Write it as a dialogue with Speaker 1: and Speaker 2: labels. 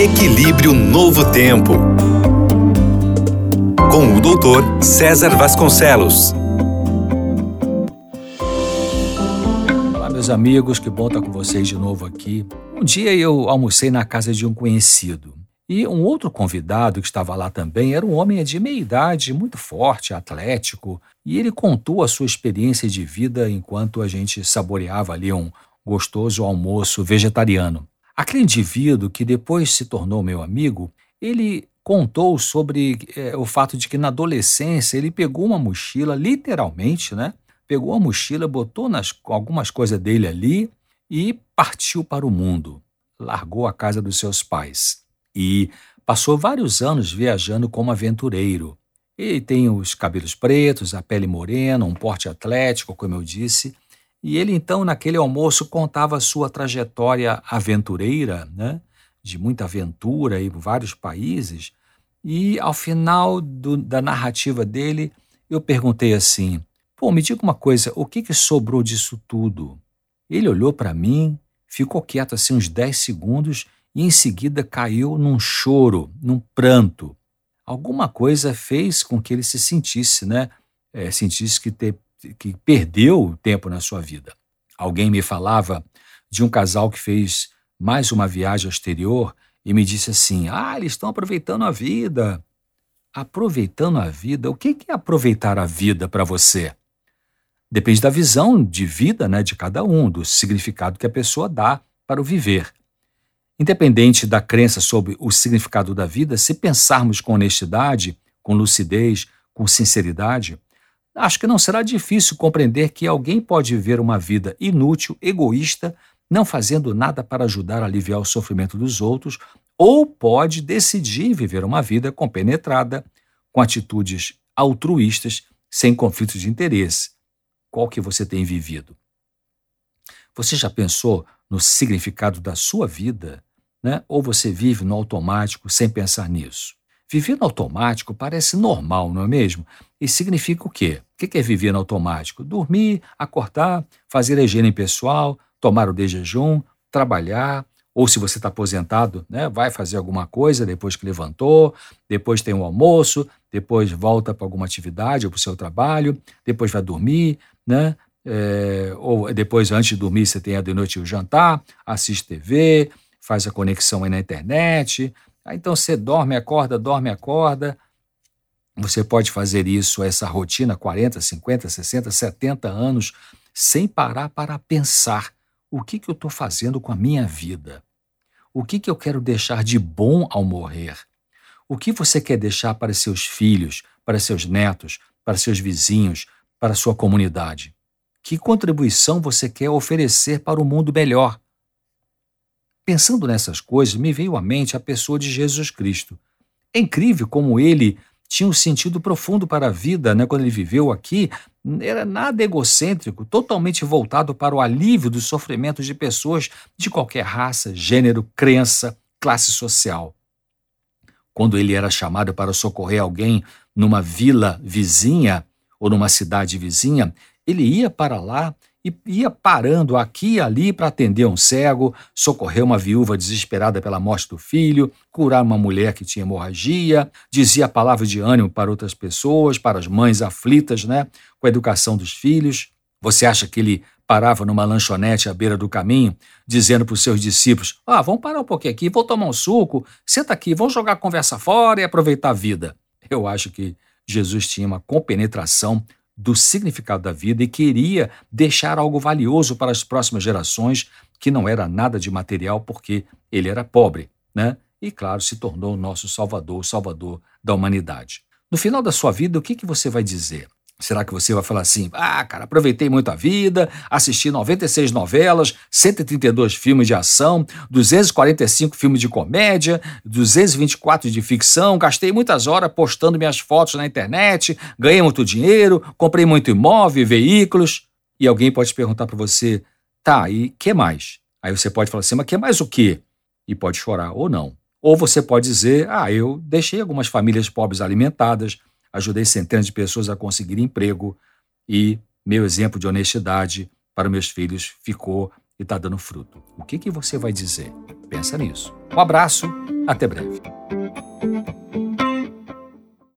Speaker 1: Equilíbrio Novo Tempo. Com o doutor César Vasconcelos.
Speaker 2: Olá, meus amigos, que bom estar com vocês de novo aqui. Um dia eu almocei na casa de um conhecido. E um outro convidado que estava lá também era um homem de meia idade, muito forte, atlético, e ele contou a sua experiência de vida enquanto a gente saboreava ali um gostoso almoço vegetariano. Aquele indivíduo que depois se tornou meu amigo, ele contou sobre é, o fato de que na adolescência ele pegou uma mochila, literalmente, né? Pegou a mochila, botou nas, algumas coisas dele ali e partiu para o mundo. Largou a casa dos seus pais e passou vários anos viajando como aventureiro. Ele tem os cabelos pretos, a pele morena, um porte atlético, como eu disse, e ele, então, naquele almoço, contava sua trajetória aventureira, né? de muita aventura em vários países. E, ao final do, da narrativa dele, eu perguntei assim: pô, me diga uma coisa, o que, que sobrou disso tudo? Ele olhou para mim, ficou quieto assim uns 10 segundos e, em seguida, caiu num choro, num pranto. Alguma coisa fez com que ele se sentisse, né? É, sentisse que ter que perdeu tempo na sua vida. Alguém me falava de um casal que fez mais uma viagem ao exterior e me disse assim: Ah, eles estão aproveitando a vida. Aproveitando a vida? O que é aproveitar a vida para você? Depende da visão de vida né, de cada um, do significado que a pessoa dá para o viver. Independente da crença sobre o significado da vida, se pensarmos com honestidade, com lucidez, com sinceridade, acho que não será difícil compreender que alguém pode viver uma vida inútil, egoísta, não fazendo nada para ajudar a aliviar o sofrimento dos outros, ou pode decidir viver uma vida compenetrada, com atitudes altruístas, sem conflitos de interesse. Qual que você tem vivido? Você já pensou no significado da sua vida? Né? Ou você vive no automático sem pensar nisso? Viver no automático parece normal, não é mesmo? E significa o quê? O que é viver no automático? Dormir, acordar, fazer a higiene pessoal, tomar o de jejum, trabalhar, ou se você está aposentado, né, vai fazer alguma coisa depois que levantou, depois tem o um almoço, depois volta para alguma atividade ou para o seu trabalho, depois vai dormir, né? É, ou depois, antes de dormir, você tem a de noite o jantar, assiste TV, faz a conexão aí na internet, Então você dorme, acorda, dorme, acorda. Você pode fazer isso, essa rotina, 40, 50, 60, 70 anos, sem parar para pensar o que, que eu estou fazendo com a minha vida. O que, que eu quero deixar de bom ao morrer? O que você quer deixar para seus filhos, para seus netos, para seus vizinhos, para sua comunidade? Que contribuição você quer oferecer para o um mundo melhor? Pensando nessas coisas, me veio à mente a pessoa de Jesus Cristo. É incrível como ele tinha um sentido profundo para a vida, né? quando ele viveu aqui, era nada egocêntrico, totalmente voltado para o alívio dos sofrimentos de pessoas de qualquer raça, gênero, crença, classe social. Quando ele era chamado para socorrer alguém numa vila vizinha ou numa cidade vizinha, ele ia para lá e ia parando aqui e ali para atender um cego, socorrer uma viúva desesperada pela morte do filho, curar uma mulher que tinha hemorragia, dizia palavras de ânimo para outras pessoas, para as mães aflitas, né, com a educação dos filhos. Você acha que ele parava numa lanchonete à beira do caminho, dizendo para os seus discípulos: Ah, vamos parar um pouquinho aqui, vou tomar um suco, senta aqui, vamos jogar a conversa fora e aproveitar a vida. Eu acho que Jesus tinha uma compenetração do significado da vida e queria deixar algo valioso para as próximas gerações, que não era nada de material porque ele era pobre, né? E claro, se tornou o nosso salvador, o salvador da humanidade. No final da sua vida, o que, que você vai dizer? Será que você vai falar assim: ah, cara, aproveitei muito a vida, assisti 96 novelas, 132 filmes de ação, 245 filmes de comédia, 224 de ficção, gastei muitas horas postando minhas fotos na internet, ganhei muito dinheiro, comprei muito imóvel, veículos. E alguém pode perguntar para você: tá, e que mais? Aí você pode falar assim: mas que mais o quê? E pode chorar ou não. Ou você pode dizer: ah, eu deixei algumas famílias pobres alimentadas ajudei centenas de pessoas a conseguir emprego e meu exemplo de honestidade para meus filhos ficou e está dando fruto. O que, que você vai dizer? Pensa nisso. Um abraço, Até breve.